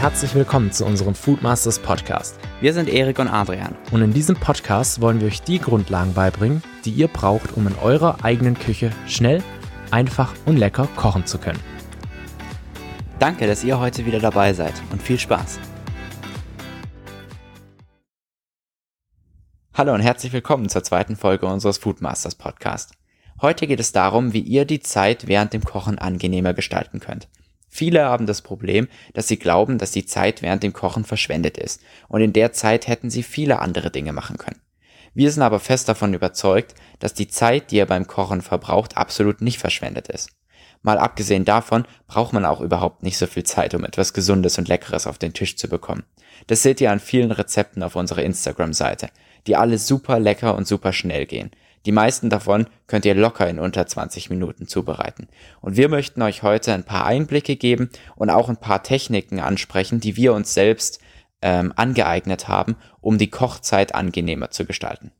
herzlich willkommen zu unserem Foodmasters Podcast. Wir sind Erik und Adrian. Und in diesem Podcast wollen wir euch die Grundlagen beibringen, die ihr braucht, um in eurer eigenen Küche schnell, einfach und lecker kochen zu können. Danke, dass ihr heute wieder dabei seid und viel Spaß. Hallo und herzlich willkommen zur zweiten Folge unseres Foodmasters Podcast. Heute geht es darum, wie ihr die Zeit während dem Kochen angenehmer gestalten könnt. Viele haben das Problem, dass sie glauben, dass die Zeit während dem Kochen verschwendet ist und in der Zeit hätten sie viele andere Dinge machen können. Wir sind aber fest davon überzeugt, dass die Zeit, die ihr beim Kochen verbraucht, absolut nicht verschwendet ist. Mal abgesehen davon braucht man auch überhaupt nicht so viel Zeit, um etwas Gesundes und Leckeres auf den Tisch zu bekommen. Das seht ihr an vielen Rezepten auf unserer Instagram-Seite, die alle super lecker und super schnell gehen. Die meisten davon könnt ihr locker in unter 20 Minuten zubereiten. Und wir möchten euch heute ein paar Einblicke geben und auch ein paar Techniken ansprechen, die wir uns selbst ähm, angeeignet haben, um die Kochzeit angenehmer zu gestalten.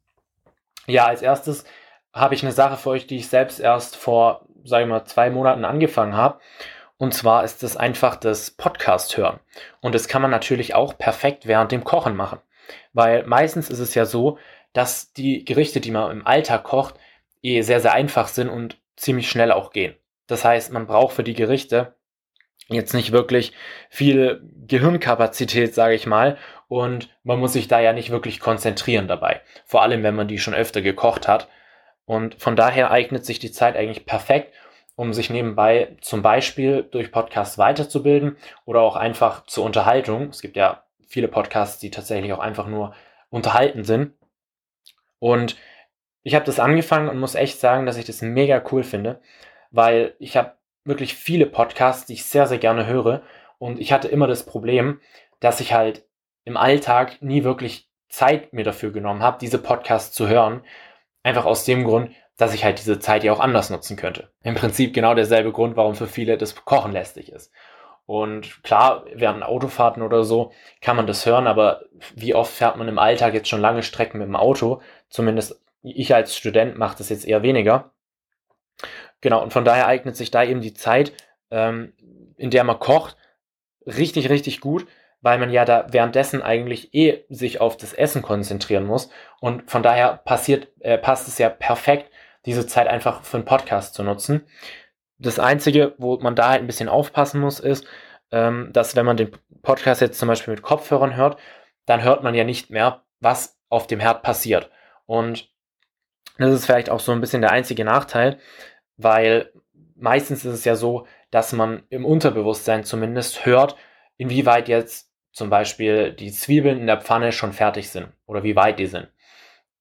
Ja, als erstes habe ich eine Sache für euch, die ich selbst erst vor, sagen wir mal, zwei Monaten angefangen habe. Und zwar ist es einfach das Podcast hören. Und das kann man natürlich auch perfekt während dem Kochen machen. Weil meistens ist es ja so, dass die Gerichte, die man im Alltag kocht, eh sehr, sehr einfach sind und ziemlich schnell auch gehen. Das heißt, man braucht für die Gerichte jetzt nicht wirklich viel Gehirnkapazität, sage ich mal, und man muss sich da ja nicht wirklich konzentrieren dabei. Vor allem, wenn man die schon öfter gekocht hat. Und von daher eignet sich die Zeit eigentlich perfekt, um sich nebenbei zum Beispiel durch Podcasts weiterzubilden oder auch einfach zur Unterhaltung. Es gibt ja viele Podcasts, die tatsächlich auch einfach nur unterhalten sind. Und ich habe das angefangen und muss echt sagen, dass ich das mega cool finde, weil ich habe wirklich viele Podcasts, die ich sehr, sehr gerne höre. Und ich hatte immer das Problem, dass ich halt im Alltag nie wirklich Zeit mir dafür genommen habe, diese Podcasts zu hören. Einfach aus dem Grund, dass ich halt diese Zeit ja auch anders nutzen könnte. Im Prinzip genau derselbe Grund, warum für viele das Kochen lästig ist. Und klar, während Autofahrten oder so kann man das hören, aber wie oft fährt man im Alltag jetzt schon lange Strecken mit dem Auto? Zumindest ich als Student mache das jetzt eher weniger. Genau, und von daher eignet sich da eben die Zeit, ähm, in der man kocht, richtig, richtig gut, weil man ja da währenddessen eigentlich eh sich auf das Essen konzentrieren muss. Und von daher passiert, äh, passt es ja perfekt, diese Zeit einfach für einen Podcast zu nutzen. Das Einzige, wo man da halt ein bisschen aufpassen muss, ist, ähm, dass wenn man den Podcast jetzt zum Beispiel mit Kopfhörern hört, dann hört man ja nicht mehr, was auf dem Herd passiert. Und das ist vielleicht auch so ein bisschen der einzige Nachteil, weil meistens ist es ja so, dass man im Unterbewusstsein zumindest hört, inwieweit jetzt zum Beispiel die Zwiebeln in der Pfanne schon fertig sind oder wie weit die sind.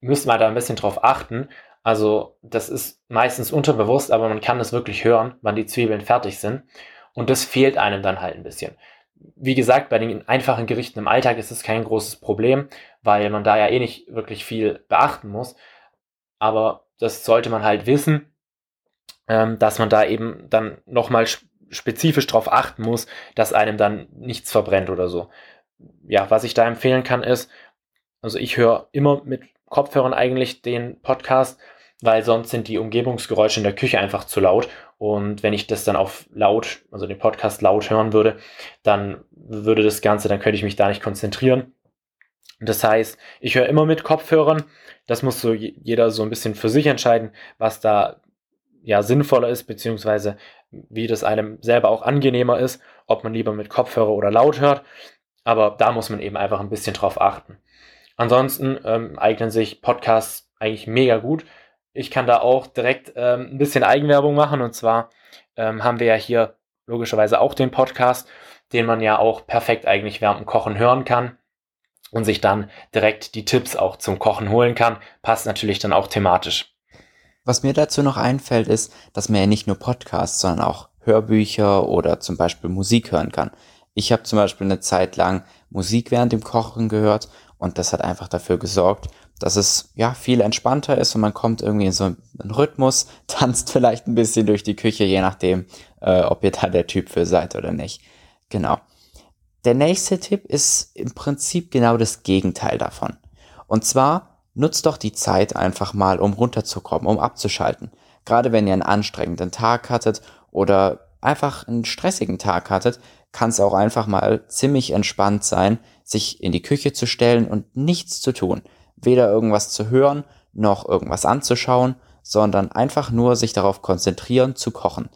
Müssen wir da ein bisschen drauf achten, also das ist meistens unterbewusst, aber man kann es wirklich hören, wann die Zwiebeln fertig sind. Und das fehlt einem dann halt ein bisschen. Wie gesagt, bei den einfachen Gerichten im Alltag ist es kein großes Problem, weil man da ja eh nicht wirklich viel beachten muss. Aber das sollte man halt wissen, ähm, dass man da eben dann nochmal spezifisch darauf achten muss, dass einem dann nichts verbrennt oder so. Ja, was ich da empfehlen kann ist, also ich höre immer mit Kopfhörern eigentlich den Podcast, weil sonst sind die Umgebungsgeräusche in der Küche einfach zu laut. Und wenn ich das dann auf laut, also den Podcast laut hören würde, dann würde das Ganze, dann könnte ich mich da nicht konzentrieren. Das heißt, ich höre immer mit Kopfhörern. Das muss so jeder so ein bisschen für sich entscheiden, was da ja sinnvoller ist, beziehungsweise wie das einem selber auch angenehmer ist, ob man lieber mit Kopfhörer oder laut hört. Aber da muss man eben einfach ein bisschen drauf achten. Ansonsten ähm, eignen sich Podcasts eigentlich mega gut. Ich kann da auch direkt ähm, ein bisschen Eigenwerbung machen und zwar ähm, haben wir ja hier logischerweise auch den Podcast, den man ja auch perfekt eigentlich während dem Kochen hören kann und sich dann direkt die Tipps auch zum Kochen holen kann. Passt natürlich dann auch thematisch. Was mir dazu noch einfällt, ist, dass man ja nicht nur Podcasts, sondern auch Hörbücher oder zum Beispiel Musik hören kann. Ich habe zum Beispiel eine Zeit lang Musik während dem Kochen gehört und das hat einfach dafür gesorgt, dass es ja viel entspannter ist und man kommt irgendwie in so einen Rhythmus, tanzt vielleicht ein bisschen durch die Küche, je nachdem, äh, ob ihr da der Typ für seid oder nicht. Genau. Der nächste Tipp ist im Prinzip genau das Gegenteil davon. Und zwar nutzt doch die Zeit einfach mal, um runterzukommen, um abzuschalten. Gerade wenn ihr einen anstrengenden Tag hattet oder einfach einen stressigen Tag hattet, kann es auch einfach mal ziemlich entspannt sein, sich in die Küche zu stellen und nichts zu tun. Weder irgendwas zu hören, noch irgendwas anzuschauen, sondern einfach nur sich darauf konzentrieren zu kochen.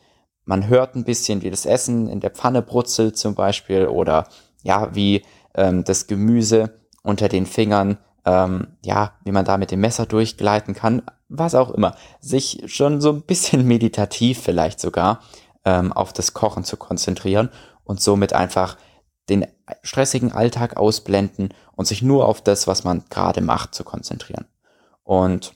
Man hört ein bisschen, wie das Essen in der Pfanne brutzelt zum Beispiel oder ja, wie ähm, das Gemüse unter den Fingern, ähm, ja, wie man da mit dem Messer durchgleiten kann, was auch immer. Sich schon so ein bisschen meditativ vielleicht sogar ähm, auf das Kochen zu konzentrieren und somit einfach den stressigen Alltag ausblenden und sich nur auf das, was man gerade macht, zu konzentrieren. Und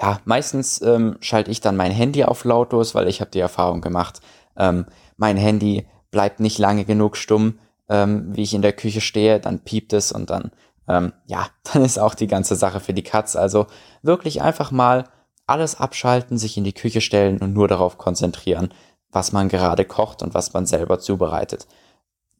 ja, meistens ähm, schalte ich dann mein Handy auf lautlos, weil ich habe die Erfahrung gemacht, ähm, mein Handy bleibt nicht lange genug stumm, ähm, wie ich in der Küche stehe, dann piept es und dann, ähm, ja, dann ist auch die ganze Sache für die Katz. Also wirklich einfach mal alles abschalten, sich in die Küche stellen und nur darauf konzentrieren, was man gerade kocht und was man selber zubereitet.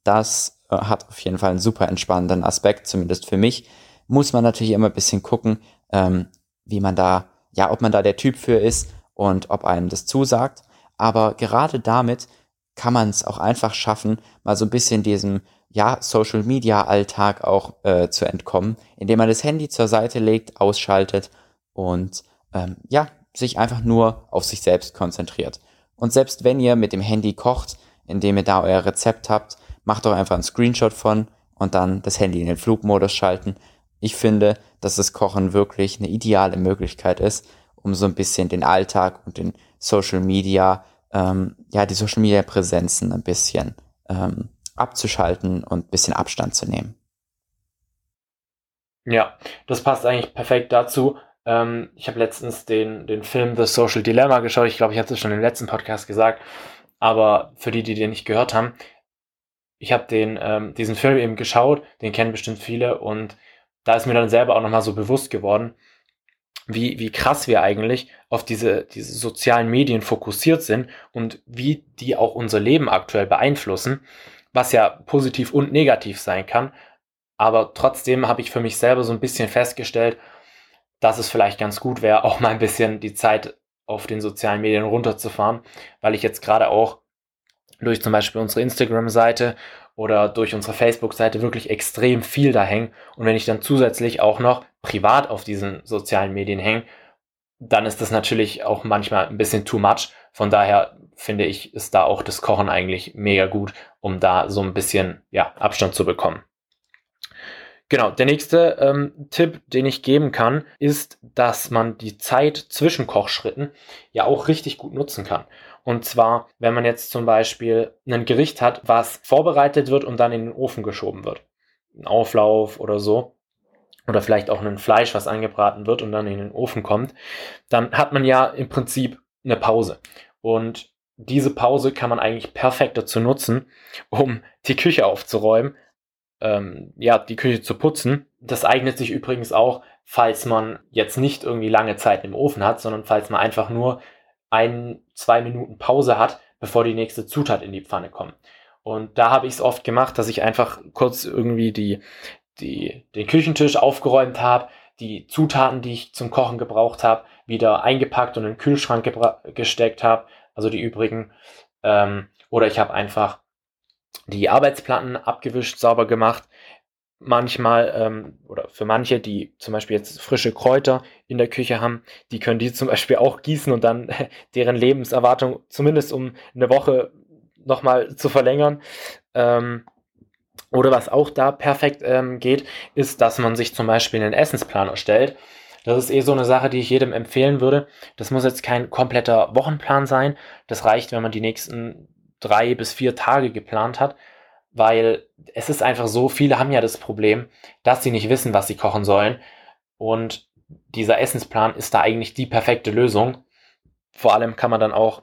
Das äh, hat auf jeden Fall einen super entspannenden Aspekt, zumindest für mich. Muss man natürlich immer ein bisschen gucken, ähm, wie man da, ja, ob man da der Typ für ist und ob einem das zusagt. Aber gerade damit kann man es auch einfach schaffen, mal so ein bisschen diesem ja, Social Media Alltag auch äh, zu entkommen, indem man das Handy zur Seite legt, ausschaltet und ähm, ja, sich einfach nur auf sich selbst konzentriert. Und selbst wenn ihr mit dem Handy kocht, indem ihr da euer Rezept habt, macht doch einfach einen Screenshot von und dann das Handy in den Flugmodus schalten. Ich finde, dass das Kochen wirklich eine ideale Möglichkeit ist, um so ein bisschen den Alltag und den Social Media ähm, ja, die Social Media Präsenzen ein bisschen ähm, abzuschalten und ein bisschen Abstand zu nehmen. Ja, das passt eigentlich perfekt dazu. Ähm, ich habe letztens den, den Film The Social Dilemma geschaut. Ich glaube, ich hatte es schon im letzten Podcast gesagt. Aber für die, die den nicht gehört haben, ich habe ähm, diesen Film eben geschaut. Den kennen bestimmt viele. Und da ist mir dann selber auch nochmal so bewusst geworden, wie, wie krass wir eigentlich auf diese, diese sozialen Medien fokussiert sind und wie die auch unser Leben aktuell beeinflussen, was ja positiv und negativ sein kann. Aber trotzdem habe ich für mich selber so ein bisschen festgestellt, dass es vielleicht ganz gut wäre, auch mal ein bisschen die Zeit auf den sozialen Medien runterzufahren, weil ich jetzt gerade auch durch zum Beispiel unsere Instagram-Seite oder durch unsere Facebook-Seite wirklich extrem viel da hängen. Und wenn ich dann zusätzlich auch noch privat auf diesen sozialen Medien hänge, dann ist das natürlich auch manchmal ein bisschen too much. Von daher finde ich, ist da auch das Kochen eigentlich mega gut, um da so ein bisschen ja, Abstand zu bekommen. Genau, der nächste ähm, Tipp, den ich geben kann, ist, dass man die Zeit zwischen Kochschritten ja auch richtig gut nutzen kann. Und zwar, wenn man jetzt zum Beispiel ein Gericht hat, was vorbereitet wird und dann in den Ofen geschoben wird. Ein Auflauf oder so. Oder vielleicht auch ein Fleisch, was angebraten wird und dann in den Ofen kommt. Dann hat man ja im Prinzip eine Pause. Und diese Pause kann man eigentlich perfekt dazu nutzen, um die Küche aufzuräumen, ähm, ja, die Küche zu putzen. Das eignet sich übrigens auch, falls man jetzt nicht irgendwie lange Zeit im Ofen hat, sondern falls man einfach nur ein, zwei Minuten Pause hat, bevor die nächste Zutat in die Pfanne kommt. Und da habe ich es oft gemacht, dass ich einfach kurz irgendwie die, die, den Küchentisch aufgeräumt habe, die Zutaten, die ich zum Kochen gebraucht habe, wieder eingepackt und in den Kühlschrank gesteckt habe, also die übrigen. Ähm, oder ich habe einfach die Arbeitsplatten abgewischt, sauber gemacht, manchmal ähm, oder für manche, die zum Beispiel jetzt frische Kräuter in der Küche haben, die können die zum Beispiel auch gießen und dann deren Lebenserwartung zumindest um eine Woche nochmal zu verlängern. Ähm, oder was auch da perfekt ähm, geht, ist, dass man sich zum Beispiel einen Essensplan erstellt. Das ist eh so eine Sache, die ich jedem empfehlen würde. Das muss jetzt kein kompletter Wochenplan sein. Das reicht, wenn man die nächsten drei bis vier Tage geplant hat weil es ist einfach so, viele haben ja das Problem, dass sie nicht wissen, was sie kochen sollen. Und dieser Essensplan ist da eigentlich die perfekte Lösung. Vor allem kann man dann auch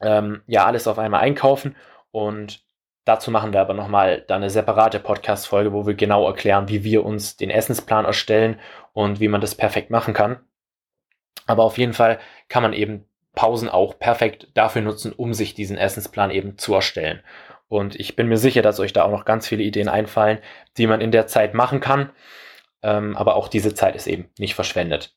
ähm, ja alles auf einmal einkaufen und dazu machen wir aber nochmal dann eine separate Podcast-Folge, wo wir genau erklären, wie wir uns den Essensplan erstellen und wie man das perfekt machen kann. Aber auf jeden Fall kann man eben Pausen auch perfekt dafür nutzen, um sich diesen Essensplan eben zu erstellen. Und ich bin mir sicher, dass euch da auch noch ganz viele Ideen einfallen, die man in der Zeit machen kann. Ähm, aber auch diese Zeit ist eben nicht verschwendet.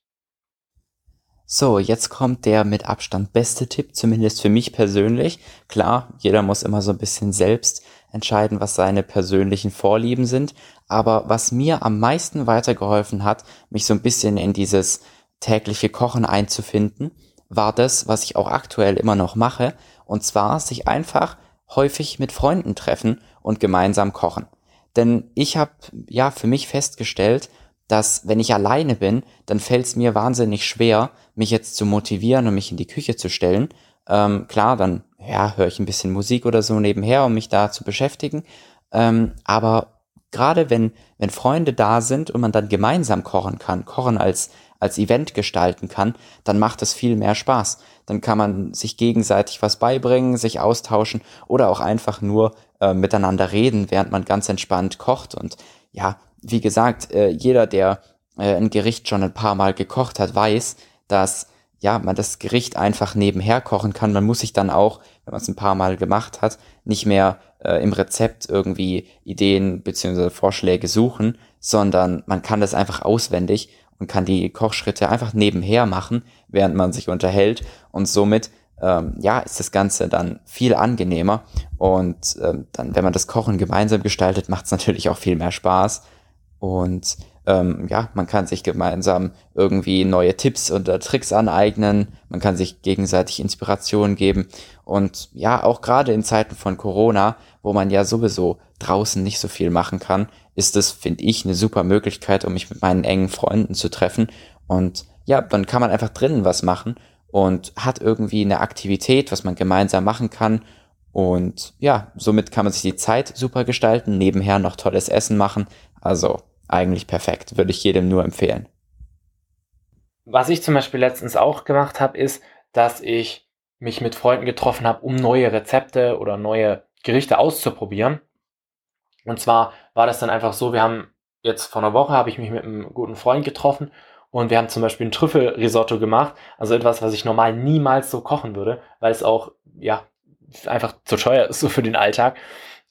So, jetzt kommt der mit Abstand beste Tipp, zumindest für mich persönlich. Klar, jeder muss immer so ein bisschen selbst entscheiden, was seine persönlichen Vorlieben sind. Aber was mir am meisten weitergeholfen hat, mich so ein bisschen in dieses tägliche Kochen einzufinden, war das, was ich auch aktuell immer noch mache. Und zwar sich einfach häufig mit Freunden treffen und gemeinsam kochen. Denn ich habe ja für mich festgestellt, dass wenn ich alleine bin, dann fällt es mir wahnsinnig schwer, mich jetzt zu motivieren und mich in die Küche zu stellen. Ähm, klar, dann ja, höre ich ein bisschen Musik oder so nebenher, um mich da zu beschäftigen. Ähm, aber gerade wenn, wenn Freunde da sind und man dann gemeinsam kochen kann, kochen als, als Event gestalten kann, dann macht es viel mehr Spaß. Dann kann man sich gegenseitig was beibringen, sich austauschen oder auch einfach nur äh, miteinander reden, während man ganz entspannt kocht. Und ja, wie gesagt, äh, jeder, der äh, ein Gericht schon ein paar Mal gekocht hat, weiß, dass ja, man das Gericht einfach nebenher kochen kann. Man muss sich dann auch, wenn man es ein paar Mal gemacht hat, nicht mehr äh, im Rezept irgendwie Ideen beziehungsweise Vorschläge suchen, sondern man kann das einfach auswendig und kann die Kochschritte einfach nebenher machen, während man sich unterhält. Und somit ähm, ja, ist das Ganze dann viel angenehmer. Und ähm, dann, wenn man das Kochen gemeinsam gestaltet, macht es natürlich auch viel mehr Spaß. Und ähm, ja, man kann sich gemeinsam irgendwie neue Tipps und Tricks aneignen, man kann sich gegenseitig Inspiration geben. Und ja, auch gerade in Zeiten von Corona, wo man ja sowieso draußen nicht so viel machen kann, ist es, finde ich, eine super Möglichkeit, um mich mit meinen engen Freunden zu treffen und ja, dann kann man einfach drinnen was machen und hat irgendwie eine Aktivität, was man gemeinsam machen kann und ja, somit kann man sich die Zeit super gestalten, nebenher noch tolles Essen machen. Also eigentlich perfekt, würde ich jedem nur empfehlen. Was ich zum Beispiel letztens auch gemacht habe, ist, dass ich mich mit Freunden getroffen habe, um neue Rezepte oder neue Gerichte auszuprobieren. Und zwar war das dann einfach so, wir haben jetzt vor einer Woche habe ich mich mit einem guten Freund getroffen und wir haben zum Beispiel ein Trüffelrisotto gemacht, also etwas, was ich normal niemals so kochen würde, weil es auch ja einfach zu teuer ist so für den Alltag.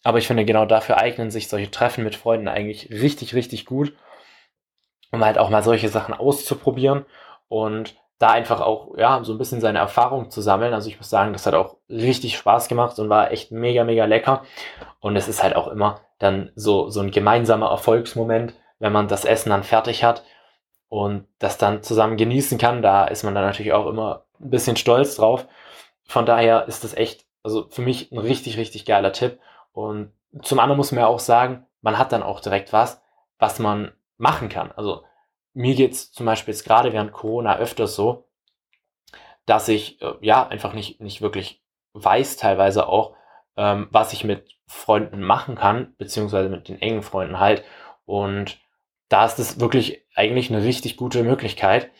Aber ich finde, genau dafür eignen sich solche Treffen mit Freunden eigentlich richtig, richtig gut, um halt auch mal solche Sachen auszuprobieren und da einfach auch, ja, so ein bisschen seine Erfahrung zu sammeln. Also ich muss sagen, das hat auch richtig Spaß gemacht und war echt mega, mega lecker. Und es ist halt auch immer dann so, so ein gemeinsamer Erfolgsmoment, wenn man das Essen dann fertig hat und das dann zusammen genießen kann. Da ist man dann natürlich auch immer ein bisschen stolz drauf. Von daher ist das echt, also für mich ein richtig, richtig geiler Tipp. Und zum anderen muss man ja auch sagen, man hat dann auch direkt was, was man machen kann. Also mir geht's zum Beispiel jetzt gerade während Corona öfters so, dass ich äh, ja einfach nicht, nicht wirklich weiß, teilweise auch, ähm, was ich mit Freunden machen kann, beziehungsweise mit den engen Freunden halt. Und da ist es wirklich eigentlich eine richtig gute Möglichkeit,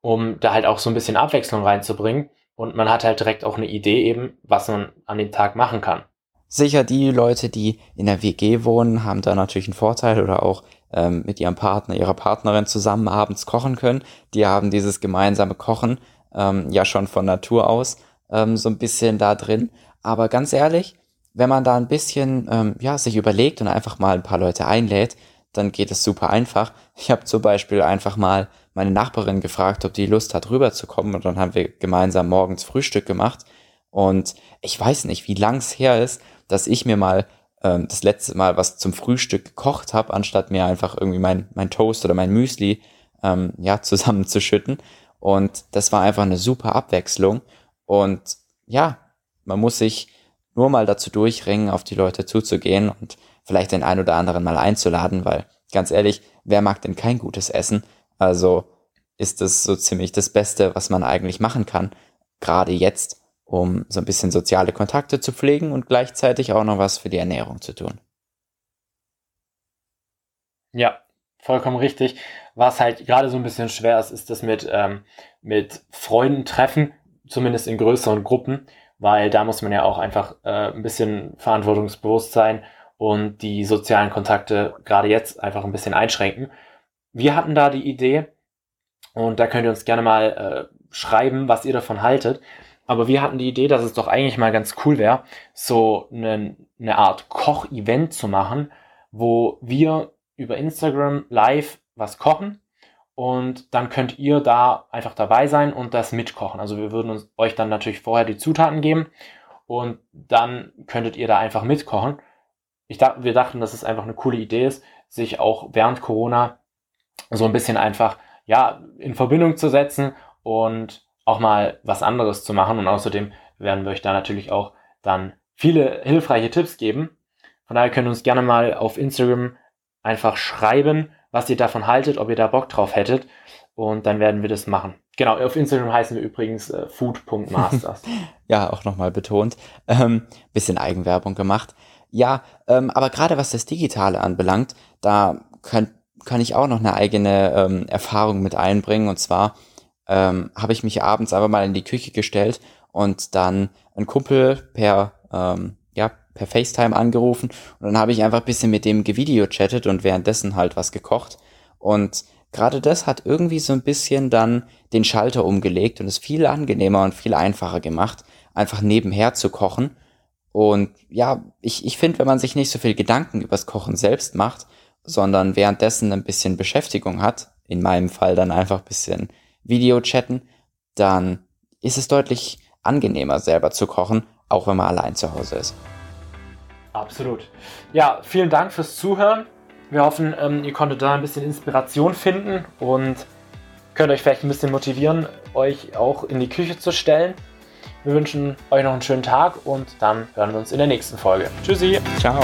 um da halt auch so ein bisschen Abwechslung reinzubringen. Und man hat halt direkt auch eine Idee eben, was man an dem Tag machen kann. Sicher, die Leute, die in der WG wohnen, haben da natürlich einen Vorteil oder auch ähm, mit ihrem Partner, ihrer Partnerin zusammen abends kochen können. Die haben dieses gemeinsame Kochen ähm, ja schon von Natur aus ähm, so ein bisschen da drin. Aber ganz ehrlich, wenn man da ein bisschen ähm, ja sich überlegt und einfach mal ein paar Leute einlädt, dann geht es super einfach. Ich habe zum Beispiel einfach mal meine Nachbarin gefragt, ob die Lust hat, rüberzukommen und dann haben wir gemeinsam morgens Frühstück gemacht. Und ich weiß nicht, wie lang es her ist, dass ich mir mal ähm, das letzte Mal was zum Frühstück gekocht habe, anstatt mir einfach irgendwie mein, mein Toast oder mein Müsli ähm, ja, zusammenzuschütten. Und das war einfach eine super Abwechslung. Und ja, man muss sich nur mal dazu durchringen, auf die Leute zuzugehen und vielleicht den ein oder anderen mal einzuladen, weil ganz ehrlich, wer mag denn kein gutes Essen? Also ist es so ziemlich das Beste, was man eigentlich machen kann, gerade jetzt, um so ein bisschen soziale Kontakte zu pflegen und gleichzeitig auch noch was für die Ernährung zu tun. Ja, vollkommen richtig. Was halt gerade so ein bisschen schwer ist, ist das mit, ähm, mit Freunden treffen, zumindest in größeren Gruppen, weil da muss man ja auch einfach äh, ein bisschen verantwortungsbewusst sein und die sozialen Kontakte gerade jetzt einfach ein bisschen einschränken. Wir hatten da die Idee, und da könnt ihr uns gerne mal äh, schreiben, was ihr davon haltet. Aber wir hatten die Idee, dass es doch eigentlich mal ganz cool wäre, so eine, eine Art Koch-Event zu machen, wo wir über Instagram live was kochen und dann könnt ihr da einfach dabei sein und das mitkochen. Also wir würden uns, euch dann natürlich vorher die Zutaten geben und dann könntet ihr da einfach mitkochen. Ich dachte, wir dachten, dass es einfach eine coole Idee ist, sich auch während Corona so ein bisschen einfach ja in Verbindung zu setzen und auch mal was anderes zu machen. Und außerdem werden wir euch da natürlich auch dann viele hilfreiche Tipps geben. Von daher könnt ihr uns gerne mal auf Instagram einfach schreiben, was ihr davon haltet, ob ihr da Bock drauf hättet. Und dann werden wir das machen. Genau, auf Instagram heißen wir übrigens äh, food.masters. ja, auch nochmal betont. Ähm, bisschen Eigenwerbung gemacht. Ja, ähm, aber gerade was das Digitale anbelangt, da könnt, kann ich auch noch eine eigene ähm, Erfahrung mit einbringen. Und zwar ähm, habe ich mich abends einfach mal in die Küche gestellt und dann einen Kumpel per, ähm, ja, per FaceTime angerufen und dann habe ich einfach ein bisschen mit dem gevideo-chattet und währenddessen halt was gekocht. Und gerade das hat irgendwie so ein bisschen dann den Schalter umgelegt und es viel angenehmer und viel einfacher gemacht, einfach nebenher zu kochen. Und ja, ich, ich finde, wenn man sich nicht so viel Gedanken übers Kochen selbst macht, sondern währenddessen ein bisschen Beschäftigung hat, in meinem Fall dann einfach ein bisschen Video chatten, dann ist es deutlich angenehmer selber zu kochen, auch wenn man allein zu Hause ist. Absolut. Ja, vielen Dank fürs Zuhören. Wir hoffen, ähm, ihr konntet da ein bisschen Inspiration finden und könnt euch vielleicht ein bisschen motivieren, euch auch in die Küche zu stellen. Wir wünschen euch noch einen schönen Tag und dann hören wir uns in der nächsten Folge. Tschüssi. Ciao.